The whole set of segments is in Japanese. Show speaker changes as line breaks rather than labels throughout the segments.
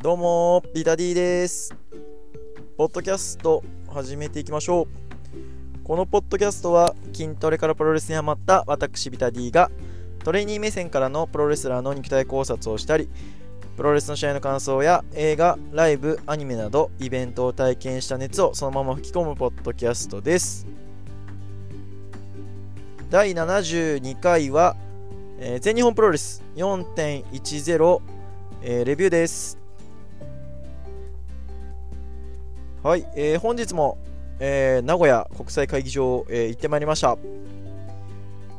どうもビタディです。ポッドキャスト始めていきましょう。このポッドキャストは筋トレからプロレスにハマった私ビタディがトレーニー目線からのプロレスラーの肉体考察をしたりプロレスの試合の感想や映画、ライブ、アニメなどイベントを体験した熱をそのまま吹き込むポッドキャストです。第72回は、えー全日本プロレス4.10、えーレビューです。はい、えー本日も、えー名古屋国際会議場、えー行ってまいりました。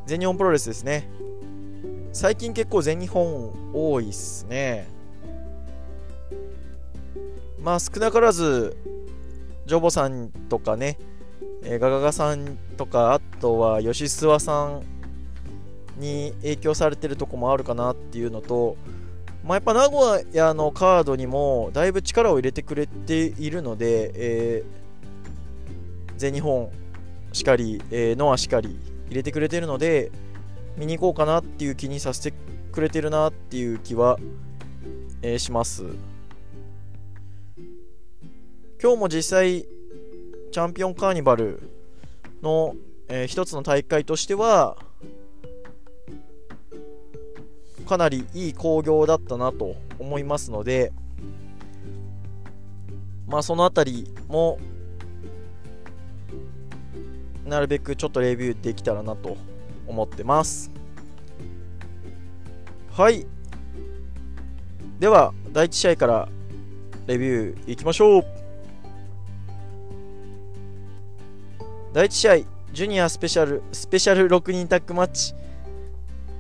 全日本プロレスですね。最近結構全日本多いっすね。まあ少なからずジョボさんとかね、えーガガガさんとかあとは吉諏訪さんに影響されてるとこもあるかなっていうのとまあ、やっぱ名古屋のカードにもだいぶ力を入れてくれているので、えー全日本しかり、えーノアしかり入れてくれてるので見に行こうかなっていう気にさせてくれてるなっていう気は、えーします。今日も実際チャンピオンカーニバルの、えー一つの大会としてはかなりいい興行だったなと思いますので、まあ、そのあたりもなるべくちょっとレビューできたらなと思ってます。はい。では、第1試合からレビューいきましょう。第1試合、ジュニアスペシャル、スペシャル6人タッグマッチ。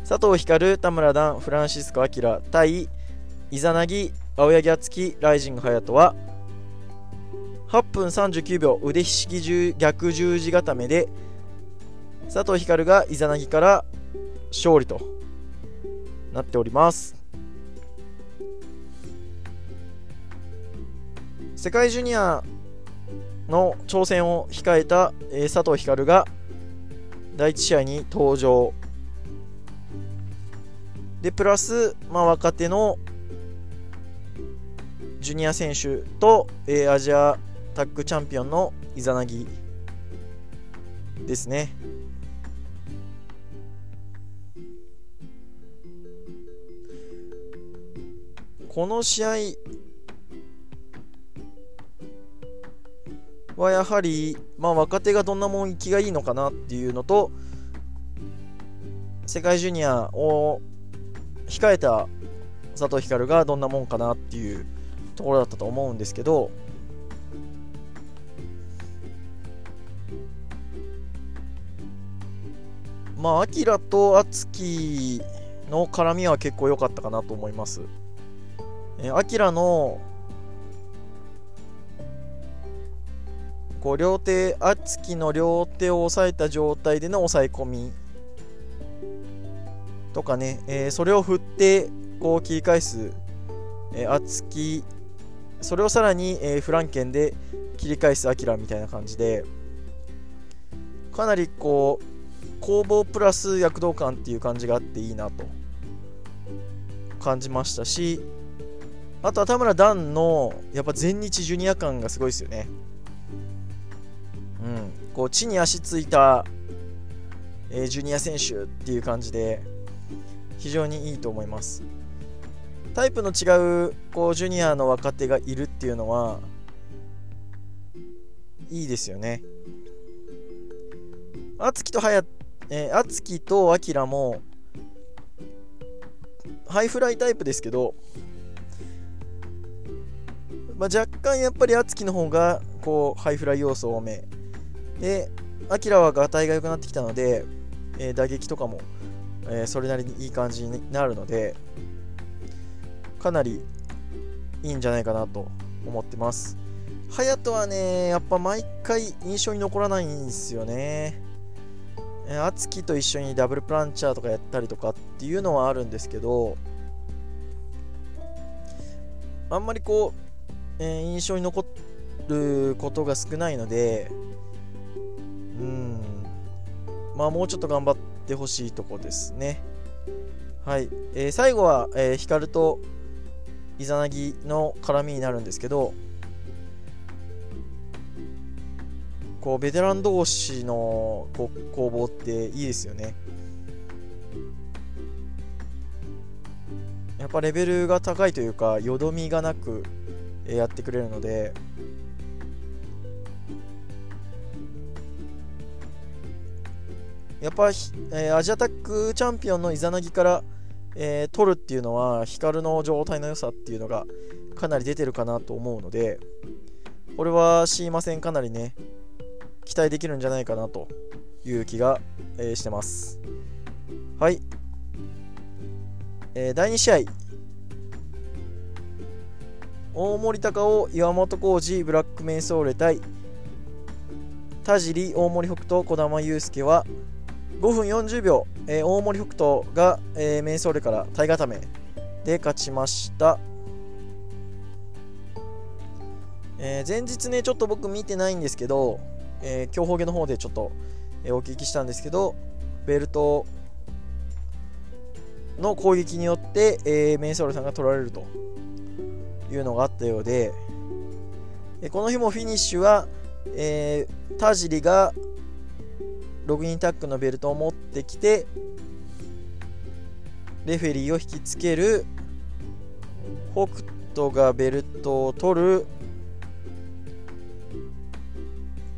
佐藤光、田村段、フランシスコ・アキラ対イザナギ、青柳敦樹、ライジング隼人は8分39秒腕ひしぎ十逆十字固めで佐藤光がイザナギから勝利となっております。世界ジュニアの挑戦を控えた、えー佐藤光が第1試合に登場。でプラス、まあ、若手のジュニア選手と、えーアジアタッグチャンピオンのイザナギですね。この試合はやはり、まあ、若手がどんなもん生きがいいのかなっていうのと世界ジュニアを控えた佐藤光がどんなもんかなっていうところだったと思うんですけどまあアキラとアツキの絡みは結構良かったかなと思います。えーアキラのこう両手アツキの両手を押さえた状態での押さえ込み。とかね、えーそれを振ってこう切り返す、えー、厚木それをさらに、えーフランケンで切り返すアキラみたいな感じでかなりこう攻防プラス躍動感っていう感じがあっていいなと感じましたしあとは田村段のやっぱ全日ジュニア感がすごいですよね。うん。こう地に足ついた、えージュニア選手っていう感じで非常にいいと思います。タイプの違うこうジュニアの若手がいるっていうのはいいですよね。敦樹とはやえー、敦樹とアキラもハイフライタイプですけど、まあ、若干やっぱり敦樹の方がこうハイフライ要素多め。でアキラはガタイが良くなってきたので、えー打撃とかもえーそれなりにいい感じになるのでかなりいいんじゃないかなと思ってます。隼人はねやっぱ毎回印象に残らないんですよね。えー敦樹と一緒にダブルプランチャーとかやったりとかっていうのはあるんですけどあんまりこう、えー印象に残ることが少ないのでうんまあもうちょっと頑張ってほしいとこですね。はい、えー最後は、えー、光とイザナギの絡みになるんですけどこうベテラン同士のこう攻防っていいですよね。やっぱレベルが高いというかよどみがなくやってくれるのでやっぱ、えー、アジアタックチャンピオンのイザナギから、えー、取るっていうのはヒカルの状態の良さっていうのがかなり出てるかなと思うのでこれはシーマ戦かなりね期待できるんじゃないかなという気が、えー、してます。はい、えー、第2試合。大森高尾岩本浩二ブラックメンソーレ対田尻大森北斗児玉悠介は5分40秒、えー、大森北斗が、えー、メンソーレから体固めで勝ちました、えー、前日ねちょっと僕見てないんですけど、えー、競歩芸の方でちょっと、えー、お聞きしたんですけどベルトの攻撃によって、えー、メンソーレさんが取られるというのがあったようで、えこの日もフィニッシュは、えー、田尻がログインタックのベルトを持ってきてレフェリーを引きつける。北斗がベルトを取る。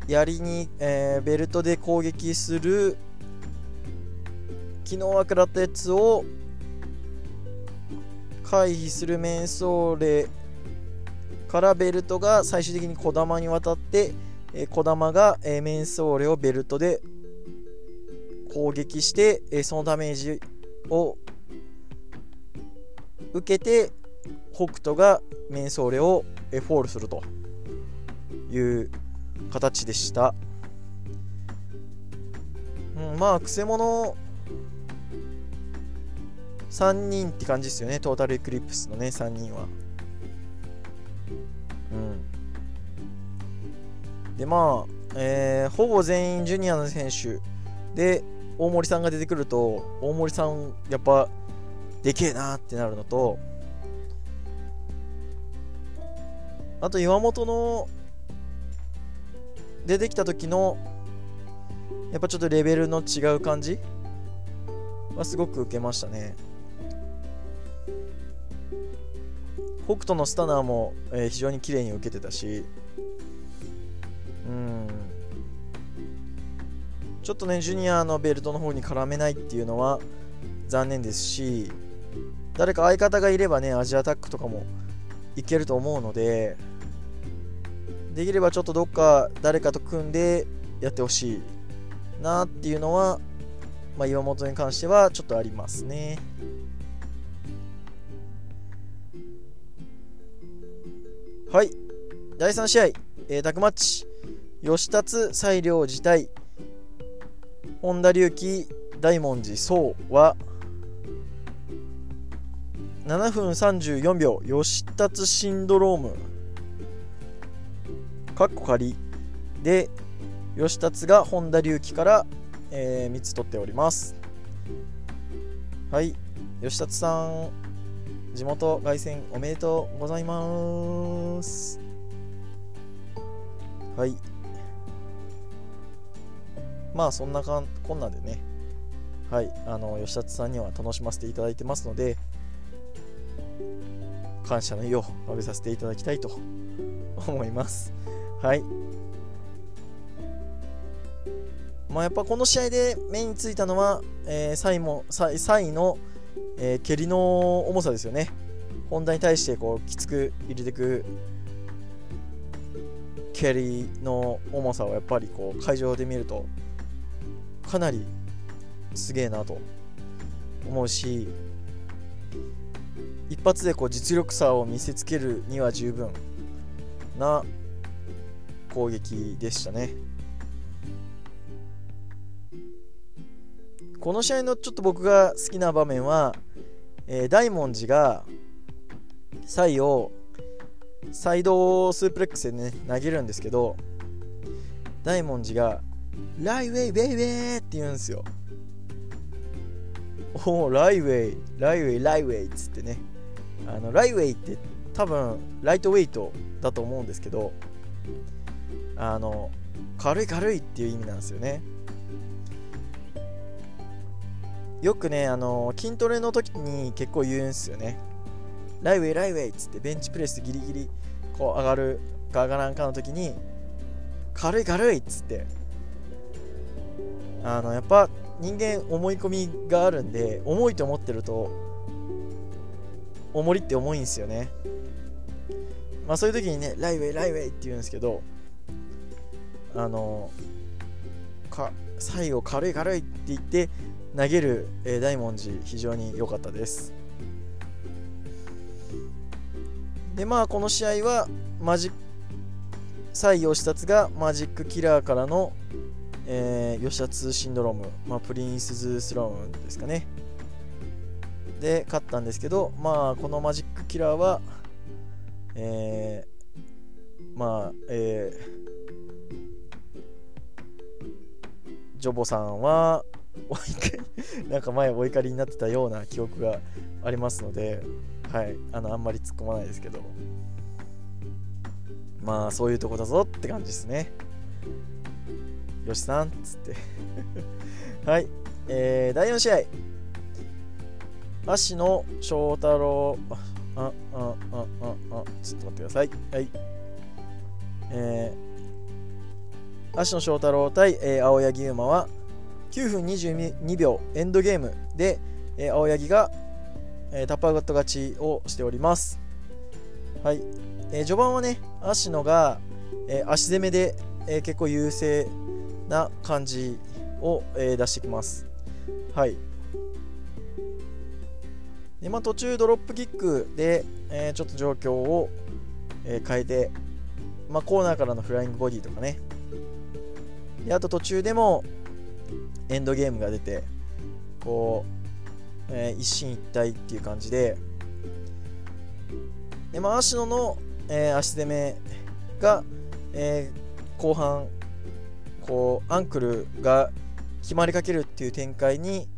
槍に、えー、ベルトで攻撃する。昨日は食らったやつを回避するメンソーレからベルトが最終的に小玉に渡って、えー、小玉が、えー、メンソーレをベルトで攻撃して、えそのダメージを受けて北斗がメンソーレをフォールするという形でした、うん、まあくせ者3人って感じですよね。トータルエクリプスのね3人は。うん。でまあ、えー、ほぼ全員ジュニアの選手で大森さんが出てくると大森さんやっぱでけえなってなるのとあと岩本の出てきた時のやっぱちょっとレベルの違う感じ？はすごく受けましたね。北斗のスタナーも、えー、非常に綺麗に受けてたしちょっとね、ジュニアのベルトの方に絡めないっていうのは残念ですし、誰か相方がいればね、アジアタックとかもいけると思うので、できればちょっとどっか誰かと組んでやってほしいなっていうのは、まあ、岩本に関してはちょっとありますね。はい。第3試合、えー、タクマッチ。吉達西良自体本田隆起大文字壮は7分34秒吉達シンドロームかっこ仮で吉達が本田隆起から、えー、3つ取っております。はい。吉達さん地元凱旋おめでとうございます。はい。まあそんなかんこんなでね、はい、あの吉達さんには楽しませていただいてますので、感謝の意を述べさせていただきたいと 思います。はい。まあ、やっぱこの試合で目についたのは、えー、サイもサイの、えー、蹴りの重さですよね。本題に対してこうきつく入れていく蹴りの重さをやっぱりこう会場で見るとかなりすげえなと思うし一発でこう実力差を見せつけるには十分な攻撃でしたね。この試合のちょっと僕が好きな場面は、えー、大文字がサイをサイドスープレックスでね投げるんですけど大文字がライウェイベイベーって言うんですよ。おお、ライウェイ、ライウェイ、ライウェイっつってね、あのライウェイって多分ライトウェイトだと思うんですけどあの軽い軽いっていう意味なんですよね。よくねあの筋トレの時に結構言うんですよね。ライウェイライウェイっつってベンチプレスギリギリこう上がるか上がらんかの時に軽い軽いっつってあのやっぱ人間思い込みがあるんで重いと思ってると重りって重いんですよね。まあそういう時にねライウェイライウェイって言うんですけどあのか最後軽い軽いって言って投げる、えー、大文字非常に良かったです。でまあこの試合はマジ西洋視察がマジックキラーからの、えー、吉田ツシンドローム、まあ、プリンスズスロームですかね。で勝ったんですけどまあこのマジックキラーはえー、まあえー、ジョボさんはお怒りなんか前お怒りになってたような記憶がありますので、はい、あのあんまり突っ込まないですけど。まあそういうとこだぞって感じですね。よしさんっつって。はい、えー、第4試合。足野翔太郎あああああちょっと待ってください。はい。えー、足野翔太郎対、えー、青柳馬は9分22秒エンドゲームで、えー、青柳が、えー、タッパーガット勝ちをしております。はい。えー、序盤はね、芦野が、えー、足攻めで、えー、結構優勢な感じを、えー、出してきます。はい。でまあ、途中ドロップキックで、えー、ちょっと状況を、えー、変えて、まあ、コーナーからのフライングボディとかねであと途中でも、エンドゲームが出てこう、えー、一進一退っていう感じでで、まあ、芦野の、えー、足攻めが、えー、後半こうアンクルが決まりかけるっていう展開に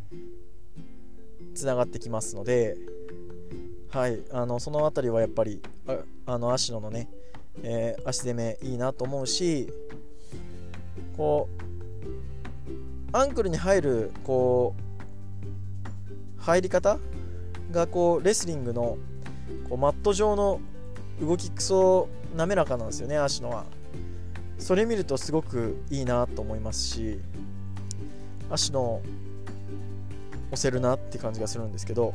つながってきますので、はい、あのその辺りはやっぱりああの芦野のね、えー、足攻めいいなと思うしこうアンクルに入るこう入り方がこうレスリングのこうマット上の動きくそ滑らかなんですよね足のは。それ見るとすごくいいなと思いますし足の押せるなって感じがするんですけど。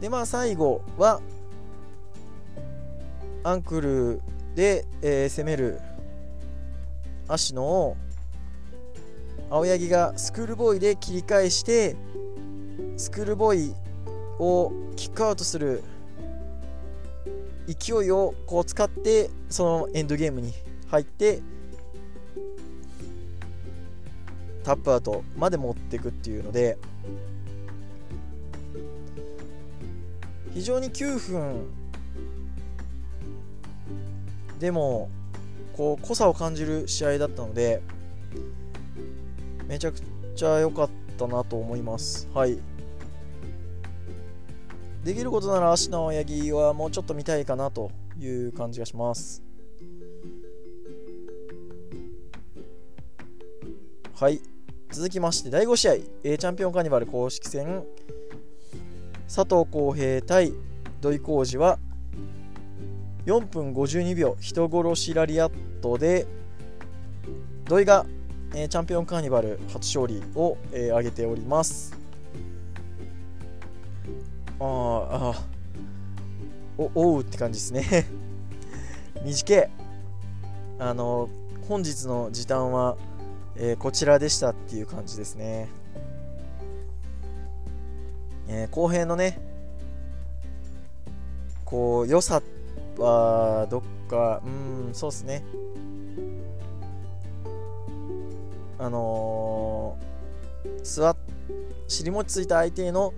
でまあ最後はアンクルで、えー、攻める足野を青柳がスクールボーイで切り返してスクールボーイをキックアウトする勢いをこう使ってそのエンドゲームに入ってタップアウトまで持っていくっていうので非常に9分でもこう濃さを感じる試合だったのでめちゃくちゃ良かったなと思います。はい。できることなら足の親木はもうちょっと見たいかなという感じがします。はい。続きまして第5試合。A チャンピオンカーニバル公式戦。佐藤浩平対土井浩二は4分52秒。人殺しラリアットで土井がえチャンピオンカーニバル初勝利を、えー、挙げております。ああおおうって感じですね。短いあの本日の時短は、えー、こちらでしたっていう感じですね、えー、後編のねこう良さはどっかうんそうですね。あのー、座っ尻餅ついた相手への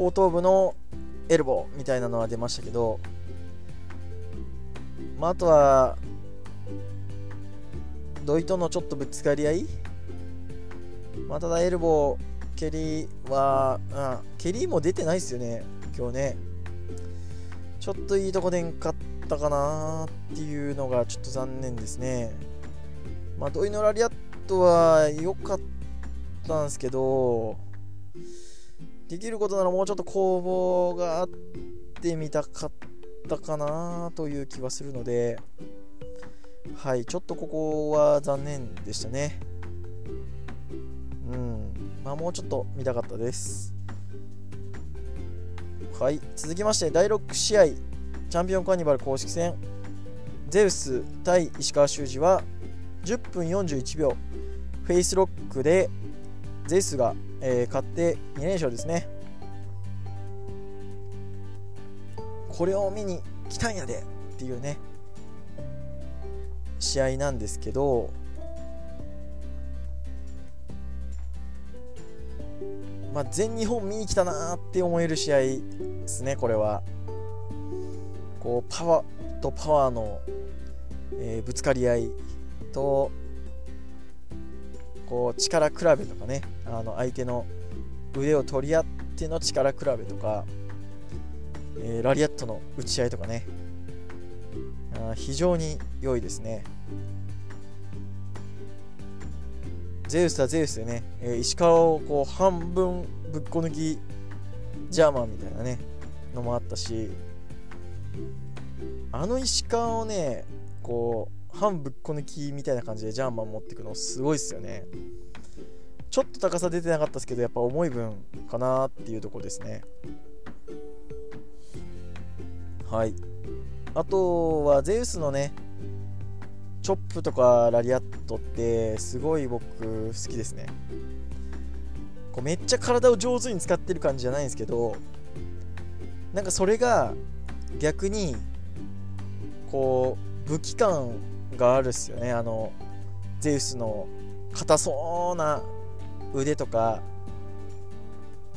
後頭部のエルボーみたいなのは出ましたけど、まあ、あとは土井とのちょっとぶつかり合い、まあ、ただエルボーケリーは、あケリーも出てないですよね、今日ね。ちょっといいとこでんかったかなっていうのがちょっと残念ですね。まあ、土井のラリアットは良かったんですけど、できることならもうちょっと攻防があってみたかったかなという気はするので、はい、ちょっとここは残念でしたね。うん、まあもうちょっと見たかったです。はい、続きまして第6試合、チャンピオンカーニバル公式戦、ゼウス対石川修司は10分41秒、フェイスロックでゼウスが、えー、勝って2連勝ですね。これを見に来たんやでっていうね、試合なんですけど、まあ、全日本見に来たなって思える試合ですね、これは。こうパワーとパワーの、えー、ぶつかり合いとこう力比べとかねあの相手の腕を取り合っての力比べとか、えー、ラリアットの打ち合いとかねあ非常に良いですね。ゼウスはゼウスでね、えー、石川をこう半分ぶっこ抜きジャーマンみたいなねのもあったしあの石川をねこう半ぶっこ抜きみたいな感じでジャーマン持っていくのすごいっすよね。ちょっと高さ出てなかったですけどやっぱ重い分かなっていうとこですね。はい。あとはゼウスのねチョップとかラリアットってすごい僕好きですね。こうめっちゃ体を上手に使ってる感じじゃないんですけどなんかそれが逆にこう武器感があるっすよね。あのゼウスの硬そうな腕とか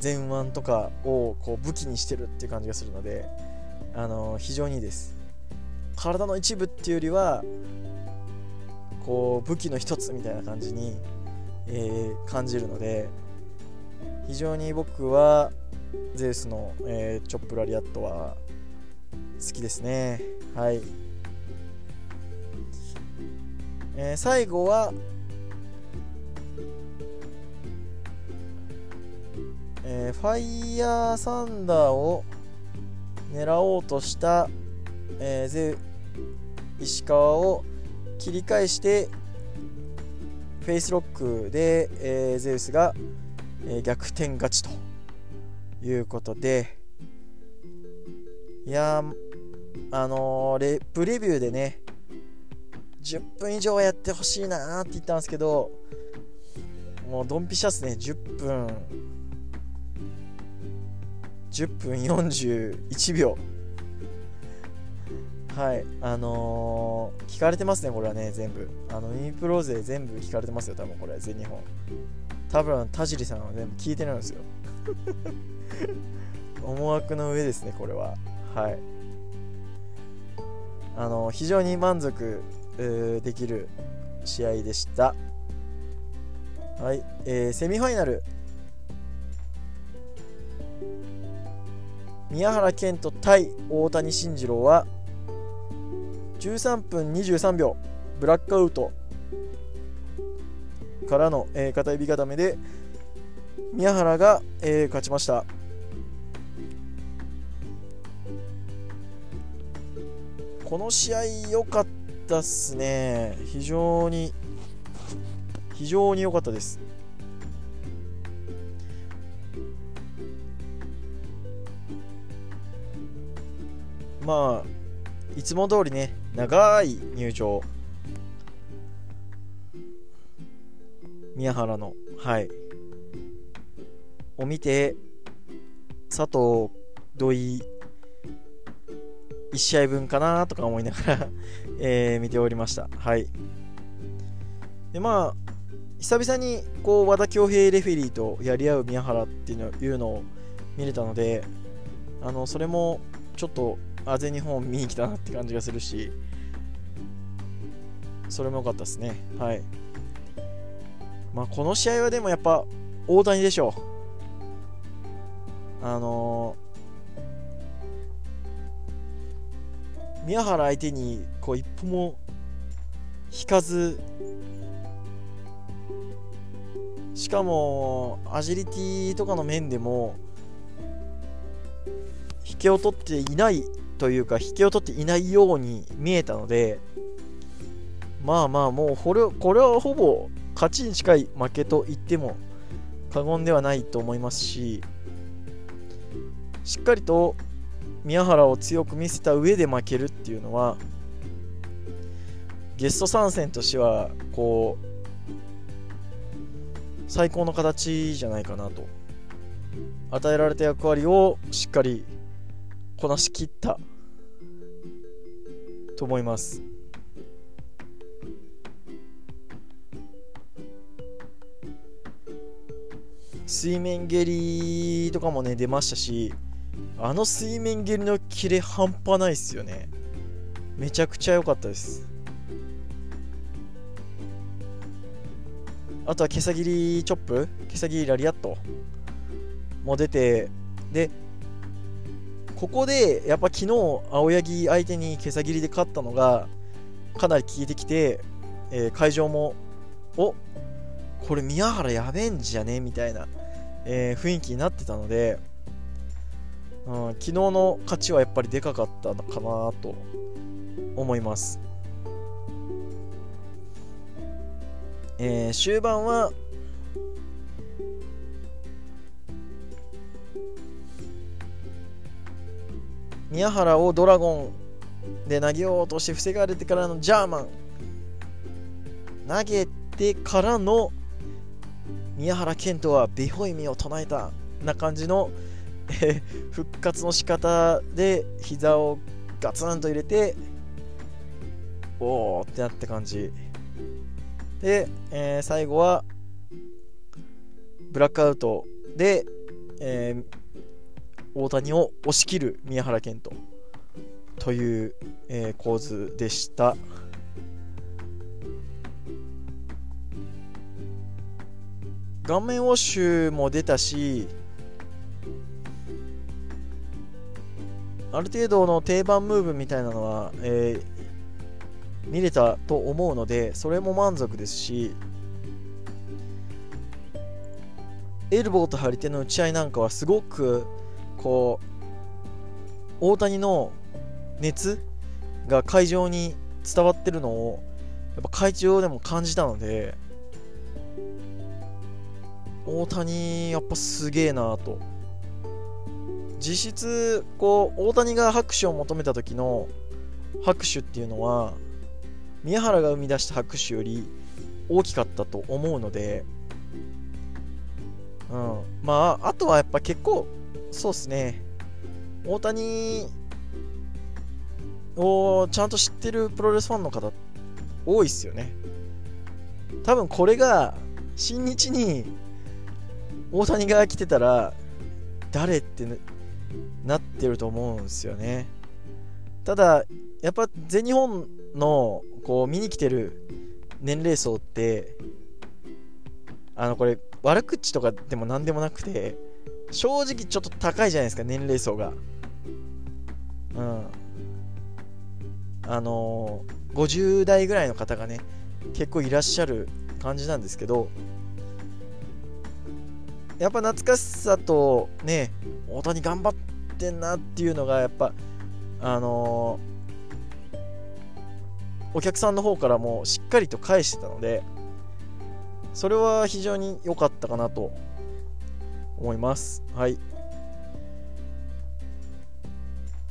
前腕とかをこう武器にしてるっていう感じがするのであの非常にいいです。体の一部っていうよりはこう武器の一つみたいな感じに、えー、感じるので非常に僕はゼウスの、えー、チョップラリアットは好きですね。はい、えー、最後はえー、ファイヤーサンダーを狙おうとした、えー、ゼ石川を切り返してフェイスロックで、えー、ゼウスが、えー、逆転勝ちということでいやあのー、レプレビューでね10分以上やってほしいなって言ったんですけどもうドンピシャっすね。10分10分41秒。はい。あのー、聞かれてますねこれはね全部。あのミニプロ勢全部聞かれてますよ多分これ。全日本。多分田尻さんは全部聞いてるんですよ。思惑の上ですねこれは。はい。あの、非常に満足できる試合でした。はい、えー、セミファイナル。宮原健人対大谷慎次郎は13分23秒ブラックアウトからの、えー、片指固めで宮原が、えー、勝ちました。この試合良かったっすね非常に非常に良かったです。まあいつも通りね長い入場。宮原のはい。を見て佐藤土井1試合分かなとか思いながらえー、見ておりました。はい。でまあ久々にこう和田恭平レフェリーとやり合う宮原っていうのを見れたのであのそれもちょっとあ全日本見に来たなって感じがするしそれも良かったですね。はい。まあこの試合はでもやっぱ大谷でしょう。あのー、宮原相手にこう一歩も引かずしかもアジリティとかの面でも引けを取っていないというか引けを取っていないように見えたのでまあまあもうこれこれはほぼ勝ちに近い負けと言っても過言ではないと思いますししっかりと宮原を強く見せた上で負けるっていうのはゲスト参戦としてはこう最高の形じゃないかなと与えられた役割をしっかりこなしきったと思います。水面蹴りとかもね出ましたしあの水面蹴りのキレ半端ないっすよね。めちゃくちゃ良かったです。あとは毛さ切りチョップ毛さ切りラリアットも出てでここでやっぱ昨日青柳相手に毛さ切りで勝ったのがかなり効いてきて、えー、会場もおこれ宮原やべえんじゃね？みたいな、えー、雰囲気になってたので、うん、昨日の勝ちはやっぱりでかかったのかなと思います。えー、終盤は宮原をドラゴンで投げようとして防がれてからのジャーマン。投げてからの宮原健人はベホイミを唱えた。な感じの、えー、復活の仕方で膝をガツンと入れておおってなった感じ。で、えー、最後はブラックアウトで、えー、大谷を押し切る宮原健人という、えー、構図でした。顔面ウォッシュも出たしある程度の定番ムーブみたいなのは、えー、見れたと思うのでそれも満足ですしエルボーと張り手の打ち合いなんかはすごくこう大谷の熱が会場に伝わってるのをやっぱ会場でも感じたので大谷やっぱすげえなと。実質こう大谷が拍手を求めた時の拍手っていうのは宮原が生み出した拍手より大きかったと思うので、うん、まああとはやっぱ結構そうっすね。大谷をちゃんと知ってるプロレスファンの方多いっすよね。多分これが新日に大谷が来てたら誰ってなってると思うんですよね。ただやっぱ全日本のこう見に来てる年齢層ってあのこれ悪口とかでも何でもなくて正直ちょっと高いじゃないですか年齢層が。うん。あのー、50代ぐらいの方がね結構いらっしゃる感じなんですけどやっぱ懐かしさとね大谷頑張ってんなっていうのがやっぱあのー、お客さんの方からもしっかりと返してたのでそれは非常に良かったかなと思います。はい。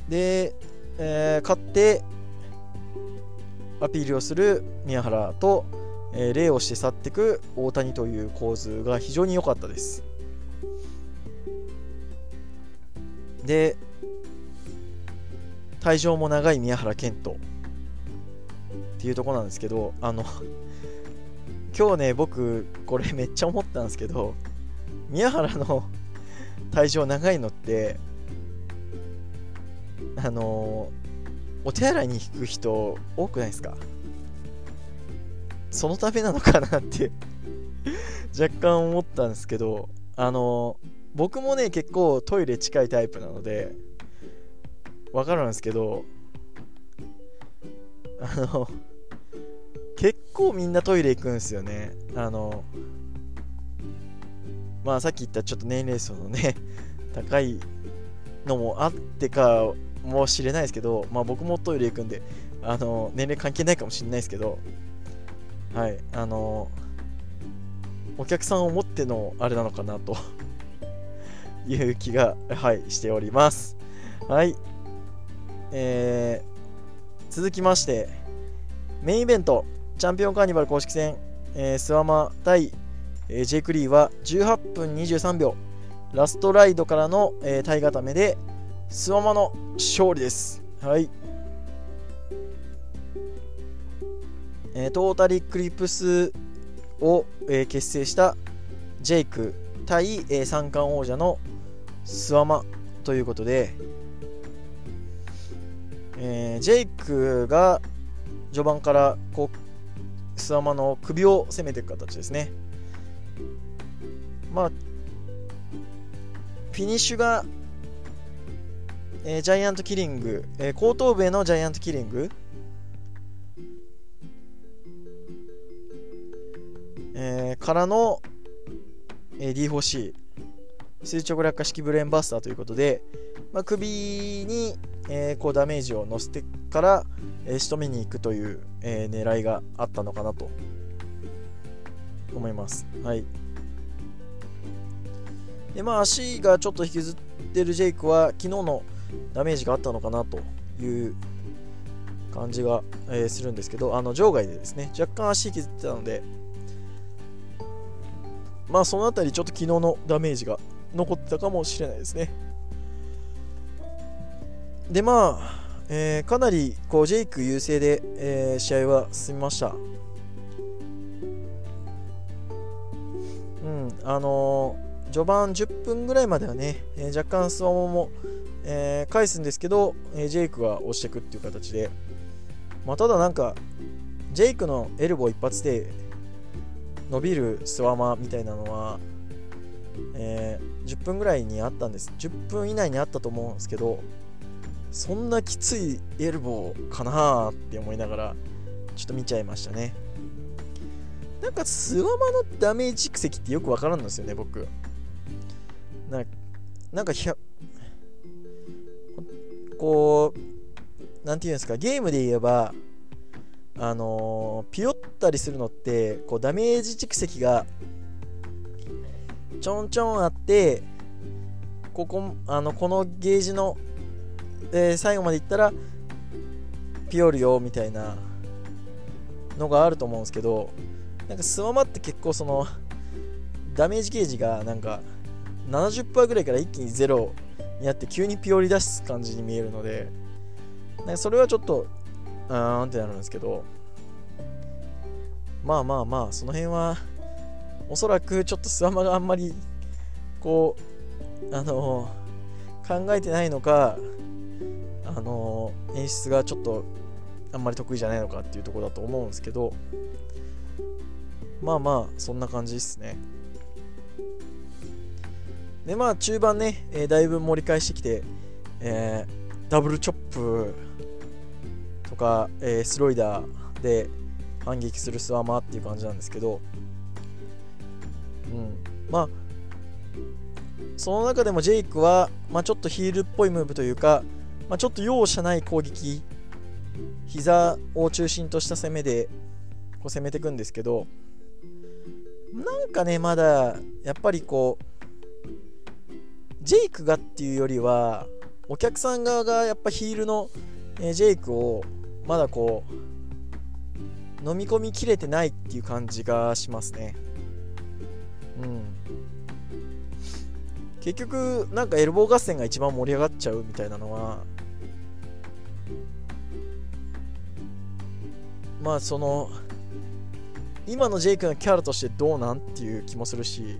で、えー、勝ってアピールをする宮原と、えー、礼をして去っていく大谷という構図が非常に良かったです。で退場も長い宮原健人。っていうとこなんですけどあの 今日ね僕これ めっちゃ思ったんですけど宮原の 退場長いのってあのお手洗いに行く人多くないですか？そのためなのかなって若干思ったんですけどあの僕もね結構トイレ近いタイプなのでわかるんですけどあの結構みんなトイレ行くんですよね。あのまあさっき言ったちょっと年齢層のね 高いのもあってかもしれないですけどまあ僕もトイレ行くんであの年齢関係ないかもしれないですけどはいあのお客さんを持ってのあれなのかなと いう気が、はい、しております。はい。えー、続きましてメインイベント。チャンピオンカーニバル公式戦、えー、スワマ対、えー、ジェイク・リーは18分23秒ラストライドからの、えー、体固めでスワマの勝利です。はい。えー、トータリクリプスを、えー、結成したジェイク対、えー、三冠王者のスワマということで、えー、ジェイクが序盤からこうスワマの首を攻めていく形ですね。まあ、フィニッシュが、えー、ジャイアントキリング、えー、後頭部へのジャイアントキリングえー、からの、えー、D4C 垂直落下式ブレーンバスターということで、まあ、首に、えー、こうダメージを乗せてから、えー、仕留めに行くという、えー、狙いがあったのかなと思います。はい。で、まあ足がちょっと引きずってるジェイクは昨日のダメージがあったのかなという感じが、えー、するんですけど、あの場外でですね、若干足引きずってたので、まあその辺りちょっと昨日のダメージが残ってたかもしれないですね。でまあ、えー、かなりこうジェイク優勢で、えー、試合は進みました。うん、あのー、序盤10分ぐらいまではね、えー、若干スワモも、えー、返すんですけど、えー、ジェイクが押していくっていう形で、まあ、ただなんか、ジェイクのエルボー一発で伸びるスワマみたいなのは、えー、10分ぐらいにあったんです10分以内にあったと思うんですけどそんなきついエルボーかなって思いながらちょっと見ちゃいましたね。なんかスワマのダメージ蓄積ってよくわからんのですよね僕。ななんかこうなんていうんですかゲームで言えばあのー、ピヨったりするのってこうダメージ蓄積がちょんちょんあってここあのこのゲージの、えー、最後までいったらピヨるよみたいなのがあると思うんですけどなんかスママって結構そのダメージゲージがなんか70%ぐらいから一気にゼロになって急にピヨり出す感じに見えるのでなんかそれはちょっとうーんってなるんですけど、まあまあまあ、その辺は、おそらくちょっとスワマがあんまり、こう、あの考えてないのか、あの演出がちょっとあんまり得意じゃないのかっていうとこだと思うんですけど、まあまあ、そんな感じですね。で、まあ、中盤ね、えー、だいぶ盛り返してきて、えー、ダブルチョップとか、えー、スロイダーで反撃するスワマーっていう感じなんですけど、うん、まあその中でもジェイクは、まあ、ちょっとヒールっぽいムーブというか、まあ、ちょっと容赦ない攻撃。膝を中心とした攻めでこう攻めていくんですけど。なんかねまだやっぱりこうジェイクがっていうよりはお客さん側がやっぱヒールの、えジェイクをまだこう飲み込みきれてないっていう感じがしますね。うん。結局なんかエルボー合戦が一番盛り上がっちゃうみたいなのはまあその今のジェイクのキャラとしてどうなんっていう気もするし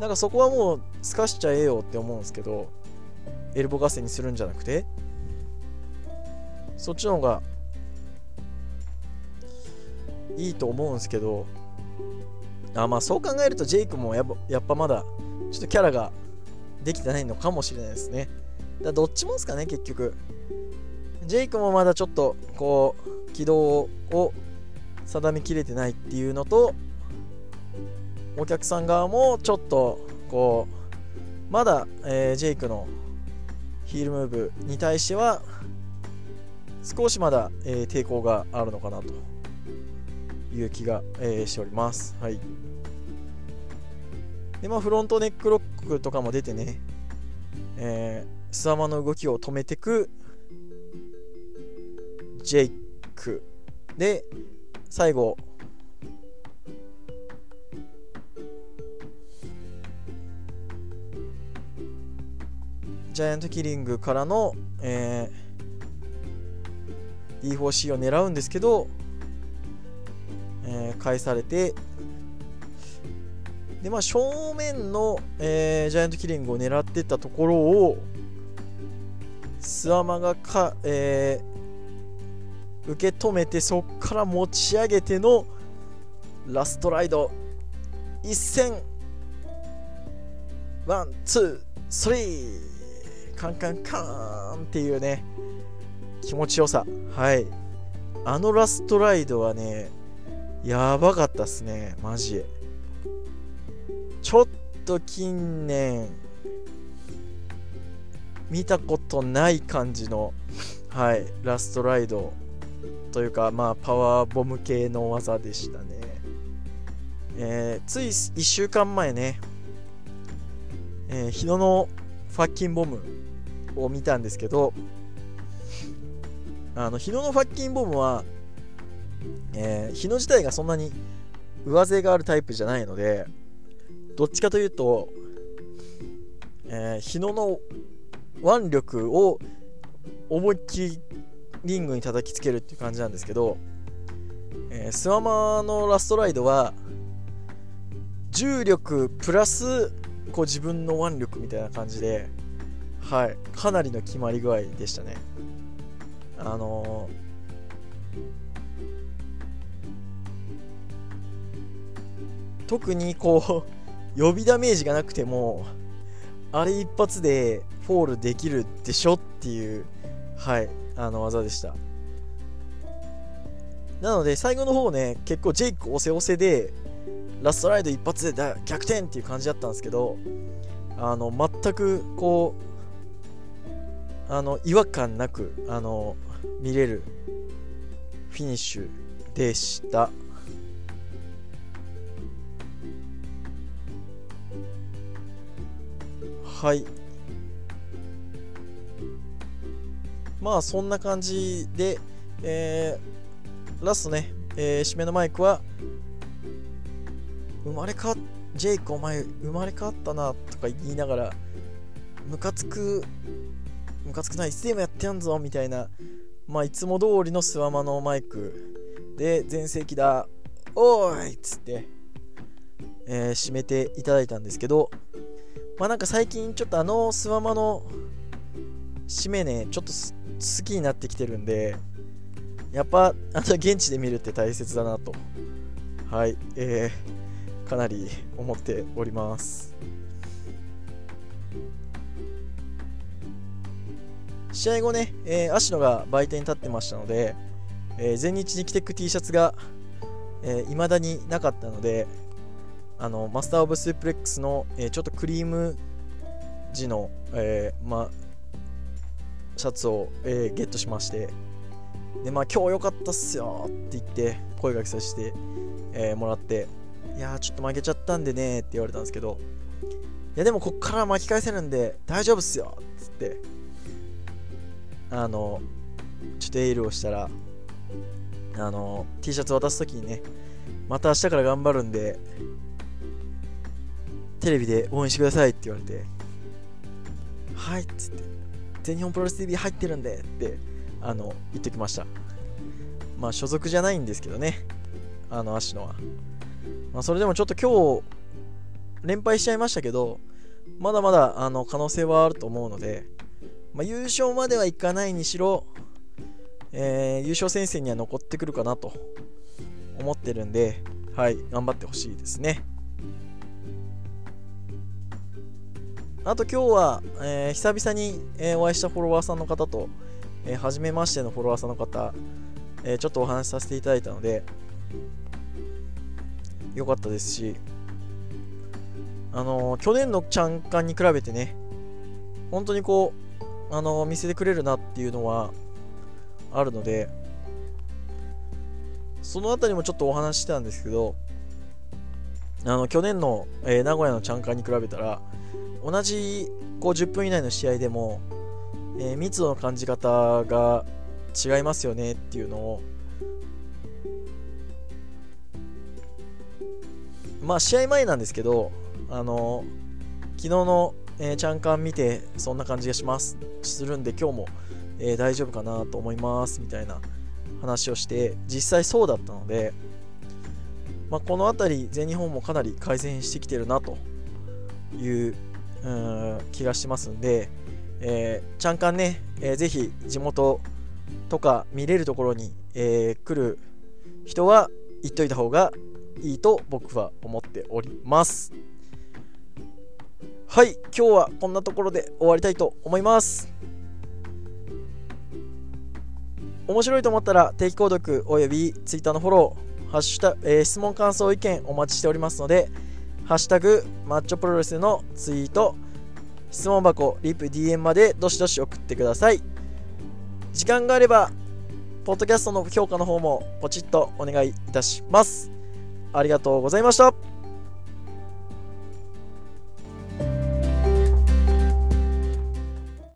なんかそこはもう透かしちゃええよって思うんですけどエルボ合戦にするんじゃなくてそっちの方がいいと思うんですけどあまあそう考えるとジェイクもやっぱやっぱまだちょっとキャラができてないのかもしれないですね。だどっちもですかね、結局。ジェイクもまだちょっと、こう、軌道を定めきれてないっていうのと、お客さん側もちょっと、こう、まだ、えー、ジェイクのヒールムーブに対しては、少しまだ、えー、抵抗があるのかなという気が、えー、しております。はい。で、まあ、フロントネックロックとかも出てね、えー、スワマの動きを止めてくジェイク。で最後。ジャイアントキリングからの、えー、D4C を狙うんですけど、えー、返されて。でまあ正面の、えー、ジャイアントキリングを狙ってたところを諏訪魔がか、えー、受け止めてそこから持ち上げてのラストライド。一閃。ワンツースリー。カンカンカーンっていうね気持ちよさ。はい。あのラストライドはねやばかったっすね。マジちょっと近年見たことない感じの、はい、ラストライド。というか、まあ、パワーボム系の技でしたね。えー、つい1週間前ね、えー、日野のファッキンボムを見たんですけど、あの日野のファッキンボムは、えー、日野自体がそんなに上背があるタイプじゃないので、どっちかというと、えー、日野の腕力を思いっきりリングに叩きつけるっていう感じなんですけど、えー、スワマのラストライドは重力プラスこう自分の腕力みたいな感じで、はい、かなりの決まり具合でしたね。あのー、特にこう 予備ダメージがなくてもあれ一発でフォールできるでしょっていう、はい、あの技でした。なので、最後の方ね、結構ジェイク押せ押せで、ラストライド一発で逆転っていう感じだったんですけど、あの、全くこう、あの、違和感なく、あの、見れるフィニッシュでした。はいまあそんな感じで、えー、ラストね、えー、締めのマイクは生まれ変わっジェイクお前生まれ変わったなとか言いながらムカつくムカつくないつでもやってやんぞみたいなまあいつも通りのスワマのマイクで全盛期だおーいっつって、えー、締めていただいたんですけどまあなんか最近ちょっとあのスワマの締めね、ちょっと好きになってきてるんで、やっぱあの現地で見るって大切だなと、はい、えー、かなり思っております。試合後ね、えー、芦野が売店に立ってましたので、えー、全日に着てく T シャツが、えー、だになかったので、あのマスター・オブ・スープレックスの、えー、ちょっとクリーム地の、えー、ま、シャツを、えー、ゲットしましてでまあ今日良かったっすよって言って声がけさせて、えー、もらっていやちょっと負けちゃったんでねって言われたんですけどいやでもこっから巻き返せるんで大丈夫っすよっつってあのちょっとエールをしたらあの T シャツ渡す時にねまた明日から頑張るんでテレビで応援してくださいって言われて、はいっつって、全日本プロレス TV 入ってるんでってあの言ってきました。まあ所属じゃないんですけどね、あの芦野は。まあ、それでもちょっと今日、連敗しちゃいましたけど、まだまだあの可能性はあると思うので、まあ、優勝まではいかないにしろ、えー、優勝戦線には残ってくるかなと思ってるんで、はい、頑張ってほしいですね。あと今日は、えー、久々に、えー、お会いしたフォロワーさんの方と、えー、初めましてのフォロワーさんの方、えちょっとお話しさせていただいたので、よかったですし、あの去年のチャンカンに比べてね、本当にこう、あの見せてくれるなっていうのはあるので、そのあたりもちょっとお話ししてたんですけど、あの去年の、えー、名古屋のチャンカンに比べたら、同じこう10分以内の試合でも、えー、密度の感じ方が違いますよねっていうのを、まあ試合前なんですけど、あの昨日の、えー、チャンカン見てそんな感じがしますするんで今日も、えー、大丈夫かなと思いますみたいな話をして実際そうだったので、まあ、この辺り全日本もかなり改善してきてるなというう気がしますんで、えー、チャンカンね、えー、ぜひ地元とか見れるところに、えー、来る人は行っといた方がいいと僕は思っております。はい今日はこんなところで終わりたいと思います面白いと思ったら定期購読および Twitter のフォローハッシュタえー、質問感想意見お待ちしておりますのでハッシュタグマッチョプロレスのツイート質問箱リプ DM までどしどし送ってください。時間があればポッドキャストの評価の方もポチッとお願いいたします。ありがとうございました。